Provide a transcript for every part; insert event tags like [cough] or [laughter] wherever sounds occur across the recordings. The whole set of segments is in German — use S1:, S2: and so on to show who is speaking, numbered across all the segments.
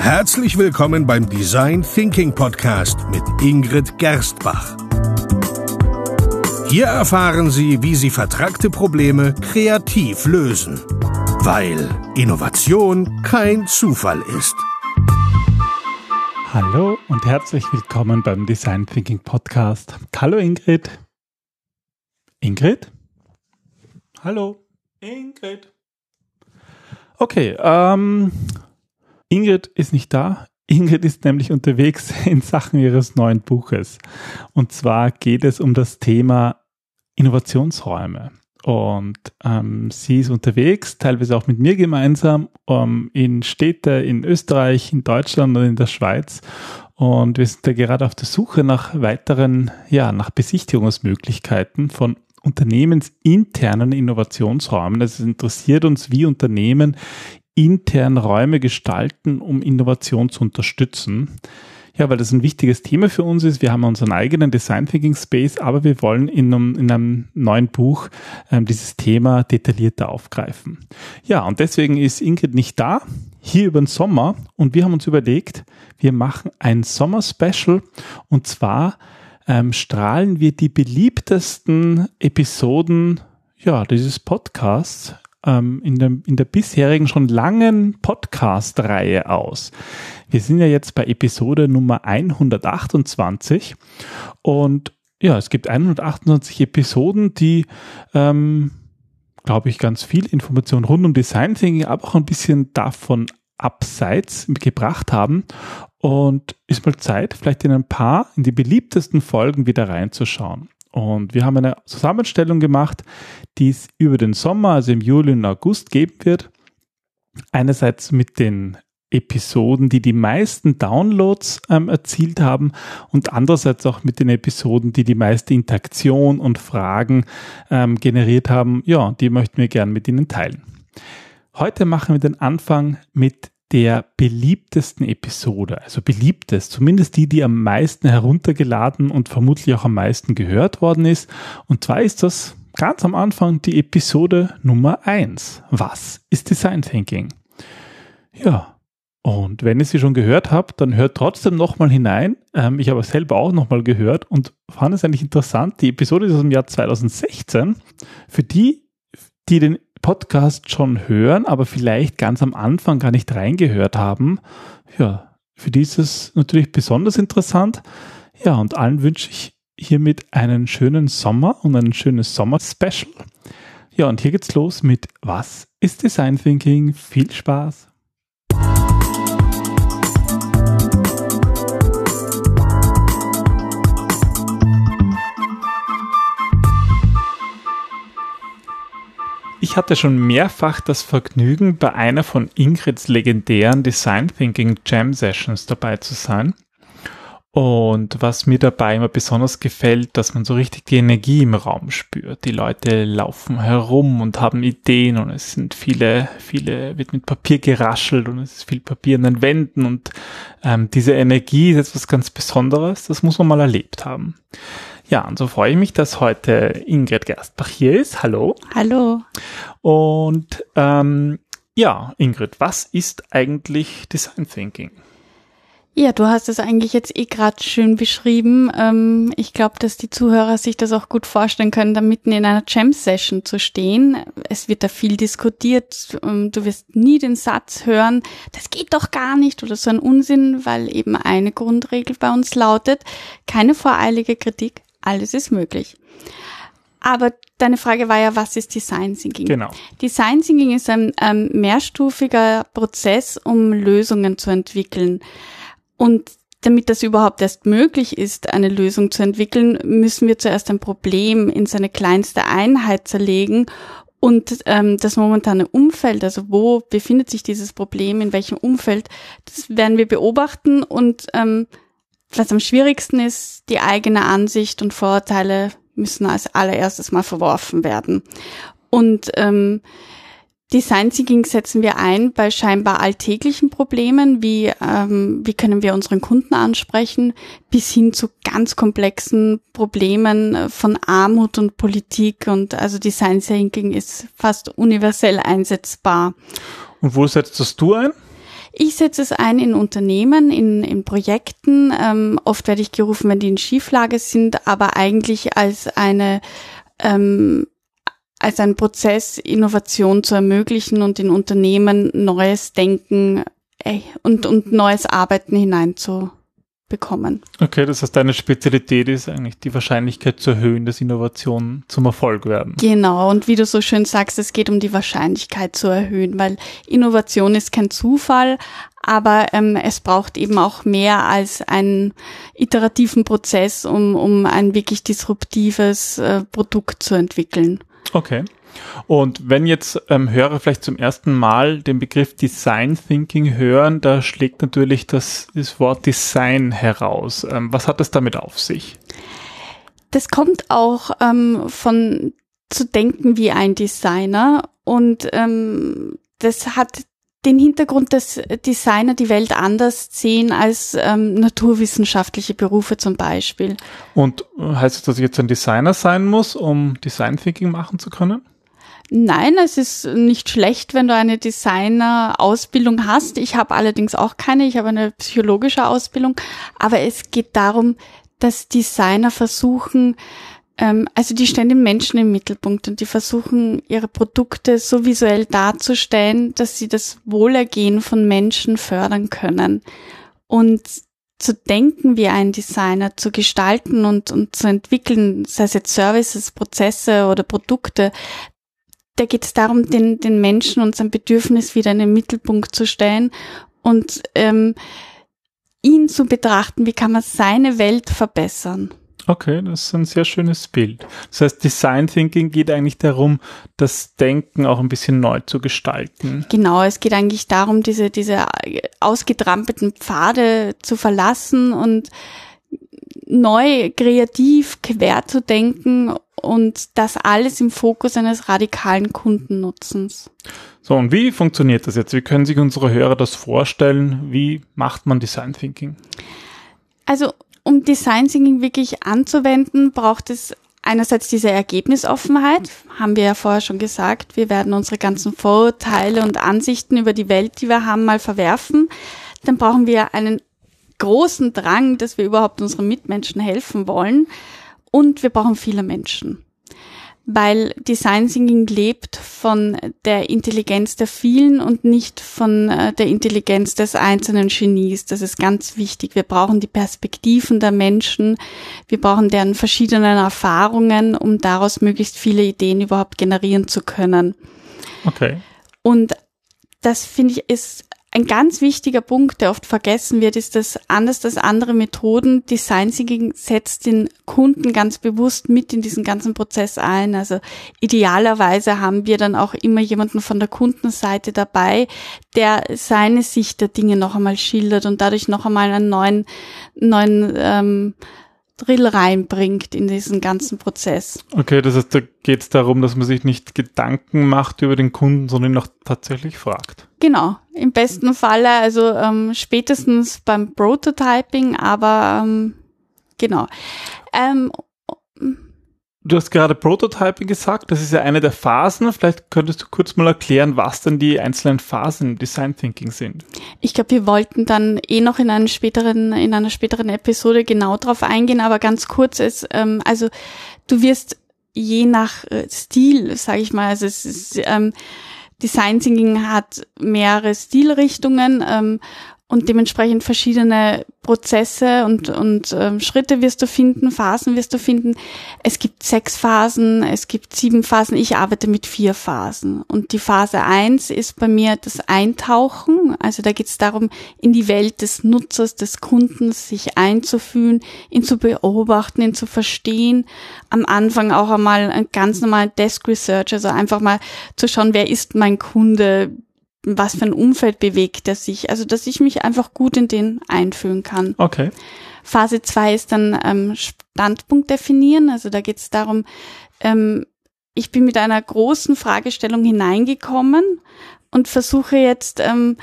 S1: Herzlich willkommen beim Design Thinking Podcast mit Ingrid Gerstbach. Hier erfahren Sie, wie Sie vertragte Probleme kreativ lösen, weil Innovation kein Zufall ist.
S2: Hallo und herzlich willkommen beim Design Thinking Podcast. Hallo Ingrid. Ingrid? Hallo, Ingrid. Okay, ähm, Ingrid ist nicht da. Ingrid ist nämlich unterwegs [laughs] in Sachen ihres neuen Buches. Und zwar geht es um das Thema Innovationsräume. Und ähm, sie ist unterwegs, teilweise auch mit mir gemeinsam, um, in Städte in Österreich, in Deutschland und in der Schweiz. Und wir sind da gerade auf der Suche nach weiteren, ja, nach Besichtigungsmöglichkeiten von unternehmensinternen Innovationsräumen. Also es interessiert uns, wie Unternehmen intern Räume gestalten, um Innovation zu unterstützen. Ja, weil das ein wichtiges Thema für uns ist. Wir haben unseren eigenen Design Thinking Space, aber wir wollen in einem, in einem neuen Buch ähm, dieses Thema detaillierter aufgreifen. Ja, und deswegen ist Ingrid nicht da, hier über den Sommer. Und wir haben uns überlegt, wir machen ein Sommer-Special und zwar ähm, strahlen wir die beliebtesten Episoden ja, dieses Podcasts ähm, in, dem, in der bisherigen schon langen Podcast-Reihe aus. Wir sind ja jetzt bei Episode Nummer 128 und ja, es gibt 128 Episoden, die, ähm, glaube ich, ganz viel Information rund um Design Thinking, aber auch ein bisschen davon abseits gebracht haben. Und ist mal Zeit, vielleicht in ein paar, in die beliebtesten Folgen wieder reinzuschauen. Und wir haben eine Zusammenstellung gemacht, die es über den Sommer, also im Juli und August geben wird. Einerseits mit den Episoden, die die meisten Downloads ähm, erzielt haben und andererseits auch mit den Episoden, die die meiste Interaktion und Fragen ähm, generiert haben. Ja, die möchten wir gerne mit Ihnen teilen. Heute machen wir den Anfang mit der beliebtesten Episode, also beliebtest, zumindest die, die am meisten heruntergeladen und vermutlich auch am meisten gehört worden ist. Und zwar ist das ganz am Anfang die Episode Nummer eins. Was ist Design Thinking? Ja. Und wenn ihr sie schon gehört habt, dann hört trotzdem nochmal hinein. Ähm, ich habe es selber auch nochmal gehört und fand es eigentlich interessant. Die Episode ist aus dem Jahr 2016. Für die, die den Podcast schon hören, aber vielleicht ganz am Anfang gar nicht reingehört haben, ja, für die ist es natürlich besonders interessant. Ja, und allen wünsche ich hiermit einen schönen Sommer und ein schönes Sommer-Special. Ja, und hier geht's los mit Was ist Design Thinking? Viel Spaß! Ich hatte schon mehrfach das Vergnügen, bei einer von Ingrids legendären Design Thinking Jam Sessions dabei zu sein. Und was mir dabei immer besonders gefällt, dass man so richtig die Energie im Raum spürt. Die Leute laufen herum und haben Ideen und es sind viele, viele, wird mit Papier geraschelt und es ist viel Papier an den Wänden und ähm, diese Energie ist etwas ganz Besonderes. Das muss man mal erlebt haben. Ja, und so freue ich mich, dass heute Ingrid Gerstbach hier ist. Hallo.
S3: Hallo.
S2: Und ähm, ja, Ingrid, was ist eigentlich Design Thinking?
S3: Ja, du hast es eigentlich jetzt eh gerade schön beschrieben. Ähm, ich glaube, dass die Zuhörer sich das auch gut vorstellen können, da mitten in einer Jam-Session zu stehen. Es wird da viel diskutiert. Ähm, du wirst nie den Satz hören, das geht doch gar nicht oder so ein Unsinn, weil eben eine Grundregel bei uns lautet, keine voreilige Kritik, alles ist möglich. Aber deine Frage war ja, was ist Design Thinking?
S2: Genau.
S3: Design Thinking ist ein ähm, mehrstufiger Prozess, um Lösungen zu entwickeln. Und damit das überhaupt erst möglich ist, eine Lösung zu entwickeln, müssen wir zuerst ein Problem in seine kleinste Einheit zerlegen und ähm, das momentane Umfeld, also wo befindet sich dieses Problem, in welchem Umfeld, das werden wir beobachten und ähm, was am schwierigsten ist, die eigene Ansicht und Vorurteile müssen als allererstes mal verworfen werden. Und ähm, Design Thinking setzen wir ein bei scheinbar alltäglichen Problemen, wie ähm, wie können wir unseren Kunden ansprechen, bis hin zu ganz komplexen Problemen von Armut und Politik und also Design Thinking ist fast universell einsetzbar.
S2: Und wo setzt das du ein?
S3: Ich setze es ein in Unternehmen, in, in Projekten. Ähm, oft werde ich gerufen, wenn die in Schieflage sind, aber eigentlich als eine ähm, als ein Prozess, Innovation zu ermöglichen und in Unternehmen neues Denken äh, und, und neues Arbeiten hineinzu, bekommen.
S2: Okay, das heißt, deine Spezialität ist eigentlich die Wahrscheinlichkeit zu erhöhen, dass Innovationen zum Erfolg werden.
S3: Genau, und wie du so schön sagst, es geht um die Wahrscheinlichkeit zu erhöhen, weil Innovation ist kein Zufall, aber ähm, es braucht eben auch mehr als einen iterativen Prozess, um, um ein wirklich disruptives äh, Produkt zu entwickeln.
S2: Okay. Und wenn jetzt ähm, Hörer vielleicht zum ersten Mal den Begriff Design Thinking hören, da schlägt natürlich das, das Wort Design heraus. Ähm, was hat das damit auf sich?
S3: Das kommt auch ähm, von zu denken wie ein Designer und ähm, das hat den Hintergrund, dass Designer die Welt anders sehen als ähm, naturwissenschaftliche Berufe zum Beispiel.
S2: Und äh, heißt das, dass ich jetzt ein Designer sein muss, um Design Thinking machen zu können?
S3: Nein, es ist nicht schlecht, wenn du eine Designer-Ausbildung hast. Ich habe allerdings auch keine, ich habe eine psychologische Ausbildung. Aber es geht darum, dass Designer versuchen, also die stellen den Menschen im Mittelpunkt und die versuchen, ihre Produkte so visuell darzustellen, dass sie das Wohlergehen von Menschen fördern können. Und zu denken wie ein Designer, zu gestalten und, und zu entwickeln, sei es jetzt Services, Prozesse oder Produkte, da geht es darum, den, den Menschen und sein Bedürfnis wieder in den Mittelpunkt zu stellen und ähm, ihn zu betrachten, wie kann man seine Welt verbessern.
S2: Okay, das ist ein sehr schönes Bild. Das heißt, Design Thinking geht eigentlich darum, das Denken auch ein bisschen neu zu gestalten.
S3: Genau, es geht eigentlich darum, diese, diese ausgetrampelten Pfade zu verlassen und neu, kreativ, quer zu denken und das alles im Fokus eines radikalen Kundennutzens.
S2: So, und wie funktioniert das jetzt? Wie können sich unsere Hörer das vorstellen? Wie macht man Design Thinking?
S3: Also, um Design Thinking wirklich anzuwenden, braucht es einerseits diese Ergebnisoffenheit, haben wir ja vorher schon gesagt. Wir werden unsere ganzen Vorurteile und Ansichten über die Welt, die wir haben, mal verwerfen. Dann brauchen wir einen großen Drang, dass wir überhaupt unseren Mitmenschen helfen wollen. Und wir brauchen viele Menschen. Weil Design Thinking lebt von der Intelligenz der vielen und nicht von äh, der Intelligenz des einzelnen Genies. Das ist ganz wichtig. Wir brauchen die Perspektiven der Menschen. Wir brauchen deren verschiedenen Erfahrungen, um daraus möglichst viele Ideen überhaupt generieren zu können.
S2: Okay.
S3: Und das finde ich ist ein ganz wichtiger Punkt, der oft vergessen wird, ist, dass anders als andere Methoden Design Thinking setzt den Kunden ganz bewusst mit in diesen ganzen Prozess ein. Also idealerweise haben wir dann auch immer jemanden von der Kundenseite dabei, der seine Sicht der Dinge noch einmal schildert und dadurch noch einmal einen neuen, neuen ähm, Drill reinbringt in diesen ganzen Prozess.
S2: Okay, das heißt, da geht es darum, dass man sich nicht Gedanken macht über den Kunden, sondern ihn auch tatsächlich fragt.
S3: Genau, im besten Falle, also ähm, spätestens beim Prototyping, aber ähm, genau. Ähm,
S2: Du hast gerade Prototyping gesagt, das ist ja eine der Phasen. Vielleicht könntest du kurz mal erklären, was denn die einzelnen Phasen im Design Thinking sind.
S3: Ich glaube, wir wollten dann eh noch in einer späteren, in einer späteren Episode genau drauf eingehen, aber ganz kurz ist, ähm, also du wirst je nach äh, Stil, sage ich mal, also es ist ähm, Design Thinking hat mehrere Stilrichtungen ähm, und dementsprechend verschiedene Prozesse und, und ähm, Schritte wirst du finden, Phasen wirst du finden. Es gibt sechs Phasen, es gibt sieben Phasen. Ich arbeite mit vier Phasen. Und die Phase eins ist bei mir das Eintauchen. Also da geht es darum, in die Welt des Nutzers, des Kundens sich einzufühlen, ihn zu beobachten, ihn zu verstehen. Am Anfang auch einmal ein ganz normal Desk Research, also einfach mal zu schauen, wer ist mein Kunde, was für ein Umfeld bewegt er sich. Also, dass ich mich einfach gut in den einfühlen kann.
S2: Okay.
S3: Phase zwei ist dann ähm, Standpunkt definieren. Also da geht es darum, ähm, ich bin mit einer großen Fragestellung hineingekommen und versuche jetzt, ähm,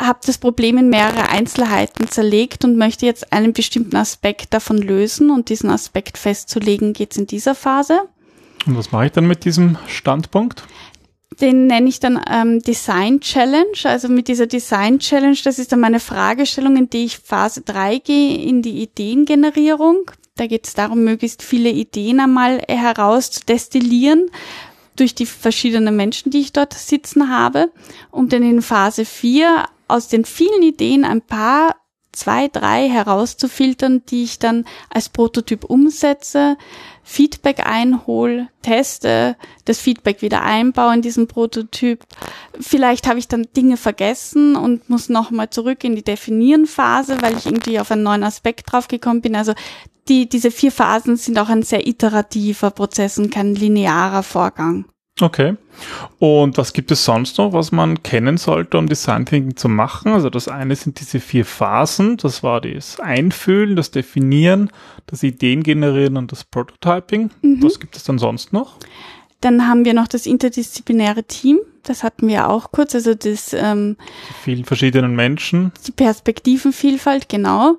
S3: habe das Problem in mehrere Einzelheiten zerlegt und möchte jetzt einen bestimmten Aspekt davon lösen und diesen Aspekt festzulegen, geht's in dieser Phase.
S2: Und was mache ich dann mit diesem Standpunkt?
S3: Den nenne ich dann ähm, Design Challenge. Also mit dieser Design Challenge, das ist dann meine Fragestellung, in die ich Phase 3 gehe, in die Ideengenerierung. Da geht es darum, möglichst viele Ideen einmal herauszudestillieren durch die verschiedenen Menschen, die ich dort sitzen habe, um dann in Phase 4 aus den vielen Ideen ein paar zwei, drei herauszufiltern, die ich dann als Prototyp umsetze, Feedback einhole, teste, das Feedback wieder einbaue in diesen Prototyp. Vielleicht habe ich dann Dinge vergessen und muss nochmal zurück in die Definieren-Phase, weil ich irgendwie auf einen neuen Aspekt draufgekommen bin. Also die, diese vier Phasen sind auch ein sehr iterativer Prozess und kein linearer Vorgang.
S2: Okay. Und was gibt es sonst noch, was man kennen sollte, um Design Thinking zu machen? Also das eine sind diese vier Phasen. Das war das Einfühlen, das Definieren, das Ideen generieren und das Prototyping. Mhm. Was gibt es dann sonst noch?
S3: Dann haben wir noch das interdisziplinäre Team. Das hatten wir auch kurz. Also das ähm,
S2: die vielen verschiedenen Menschen.
S3: Die Perspektivenvielfalt, genau.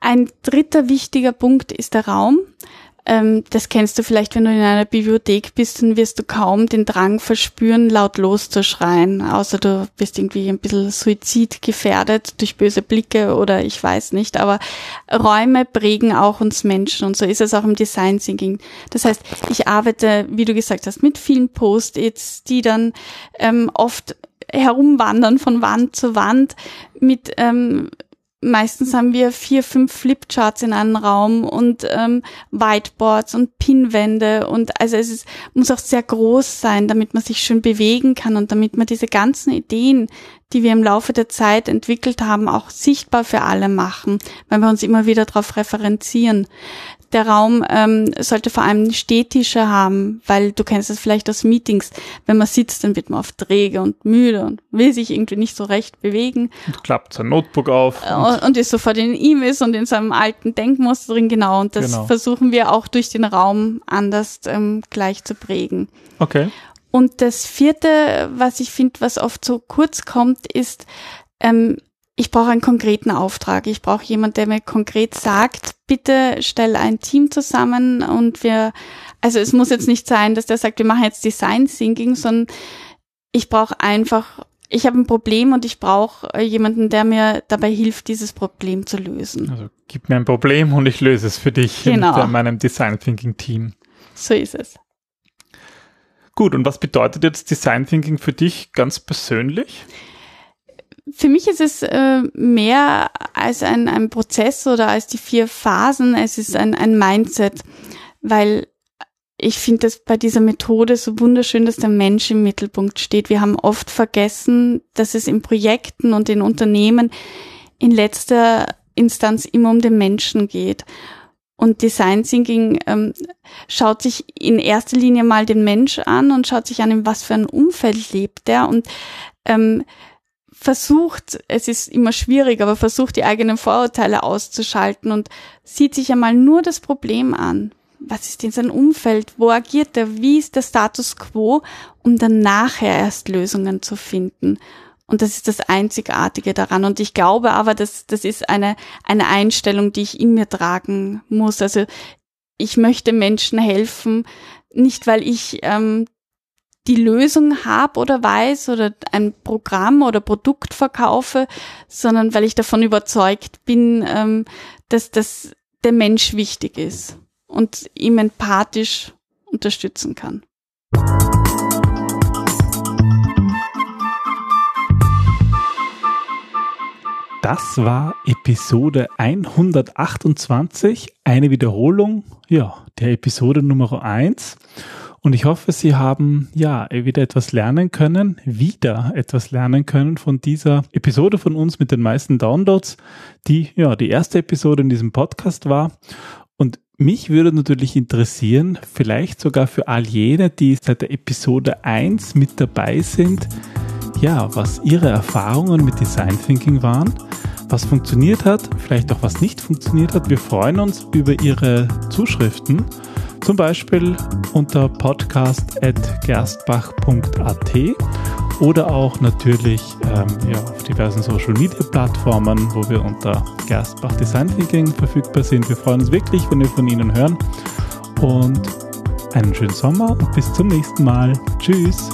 S3: Ein dritter wichtiger Punkt ist der Raum. Ähm, das kennst du vielleicht, wenn du in einer Bibliothek bist, dann wirst du kaum den Drang verspüren, laut loszuschreien, außer du bist irgendwie ein bisschen suizidgefährdet durch böse Blicke oder ich weiß nicht. Aber Räume prägen auch uns Menschen und so ist es auch im Design Thinking. Das heißt, ich arbeite, wie du gesagt hast, mit vielen Post-its, die dann ähm, oft herumwandern von Wand zu Wand mit ähm, meistens haben wir vier, fünf Flipcharts in einem Raum und ähm, Whiteboards und Pinwände und also es ist, muss auch sehr groß sein, damit man sich schön bewegen kann und damit man diese ganzen Ideen, die wir im Laufe der Zeit entwickelt haben, auch sichtbar für alle machen, weil wir uns immer wieder darauf referenzieren der Raum ähm, sollte vor allem Stehtische haben, weil du kennst es vielleicht aus Meetings. Wenn man sitzt, dann wird man oft träge und müde und will sich irgendwie nicht so recht bewegen.
S2: Und klappt sein Notebook auf.
S3: Äh, und, und ist sofort in E-Mails und in seinem alten Denkmuster drin, genau. Und das genau. versuchen wir auch durch den Raum anders ähm, gleich zu prägen.
S2: Okay.
S3: Und das vierte, was ich finde, was oft so kurz kommt, ist, ähm, ich brauche einen konkreten Auftrag. Ich brauche jemand, der mir konkret sagt, bitte stell ein Team zusammen und wir, also es muss jetzt nicht sein, dass der sagt, wir machen jetzt Design Thinking, sondern ich brauche einfach, ich habe ein Problem und ich brauche äh, jemanden, der mir dabei hilft, dieses Problem zu lösen.
S2: Also gib mir ein Problem und ich löse es für dich genau. in meinem Design Thinking Team.
S3: So ist es.
S2: Gut, und was bedeutet jetzt Design Thinking für dich ganz persönlich?
S3: Für mich ist es äh, mehr als ein, ein Prozess oder als die vier Phasen. Es ist ein, ein Mindset, weil ich finde es bei dieser Methode so wunderschön, dass der Mensch im Mittelpunkt steht. Wir haben oft vergessen, dass es in Projekten und in Unternehmen in letzter Instanz immer um den Menschen geht. Und Design Thinking ähm, schaut sich in erster Linie mal den Mensch an und schaut sich an, in was für ein Umfeld lebt er und ähm, versucht, es ist immer schwierig, aber versucht die eigenen Vorurteile auszuschalten und sieht sich einmal nur das Problem an. Was ist in seinem Umfeld? Wo agiert er? Wie ist der Status quo? Um dann nachher erst Lösungen zu finden. Und das ist das Einzigartige daran. Und ich glaube aber, dass das ist eine, eine Einstellung, die ich in mir tragen muss. Also ich möchte Menschen helfen, nicht weil ich ähm, die Lösung habe oder weiß oder ein Programm oder Produkt verkaufe, sondern weil ich davon überzeugt bin, ähm, dass das der Mensch wichtig ist und ihm empathisch unterstützen kann.
S2: Das war Episode 128, eine Wiederholung, ja, der Episode Nummer 1. Und ich hoffe, Sie haben ja wieder etwas lernen können, wieder etwas lernen können von dieser Episode von uns mit den meisten Downloads, die ja die erste Episode in diesem Podcast war. Und mich würde natürlich interessieren, vielleicht sogar für all jene, die seit der Episode 1 mit dabei sind, ja, was ihre Erfahrungen mit Design Thinking waren, was funktioniert hat, vielleicht auch was nicht funktioniert hat. Wir freuen uns über Ihre Zuschriften zum Beispiel unter podcast.gerstbach.at oder auch natürlich ähm, ja, auf diversen Social Media Plattformen, wo wir unter Gerstbach Design Thinking verfügbar sind. Wir freuen uns wirklich, wenn wir von Ihnen hören. Und einen schönen Sommer und bis zum nächsten Mal. Tschüss.